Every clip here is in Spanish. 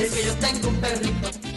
Es que yo tengo un perrito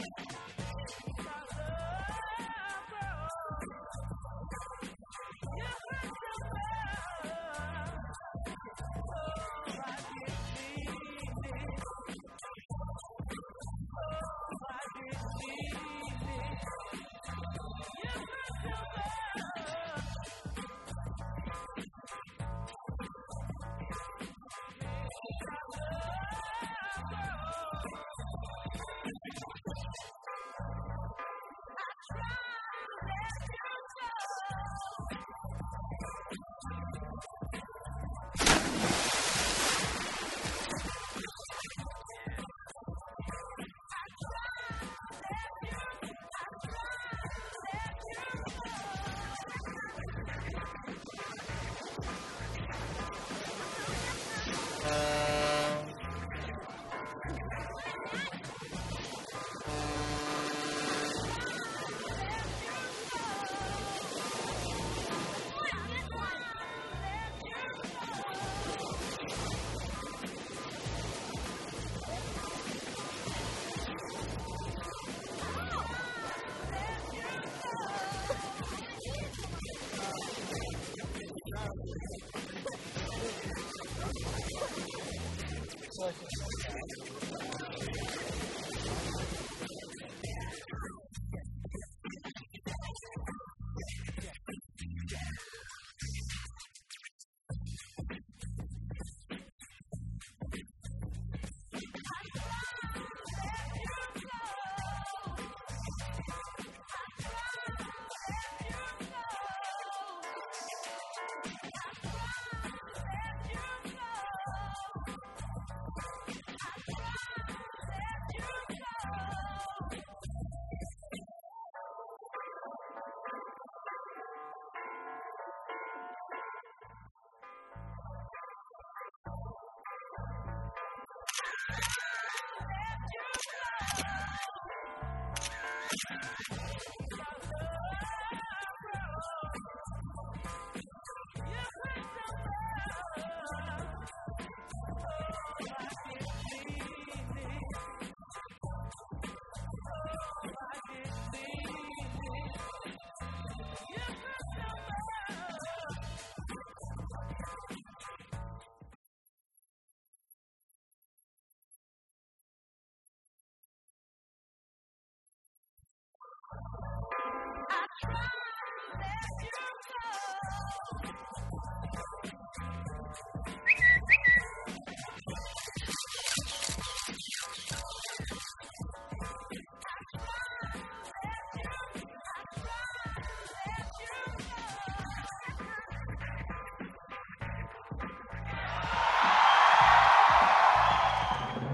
you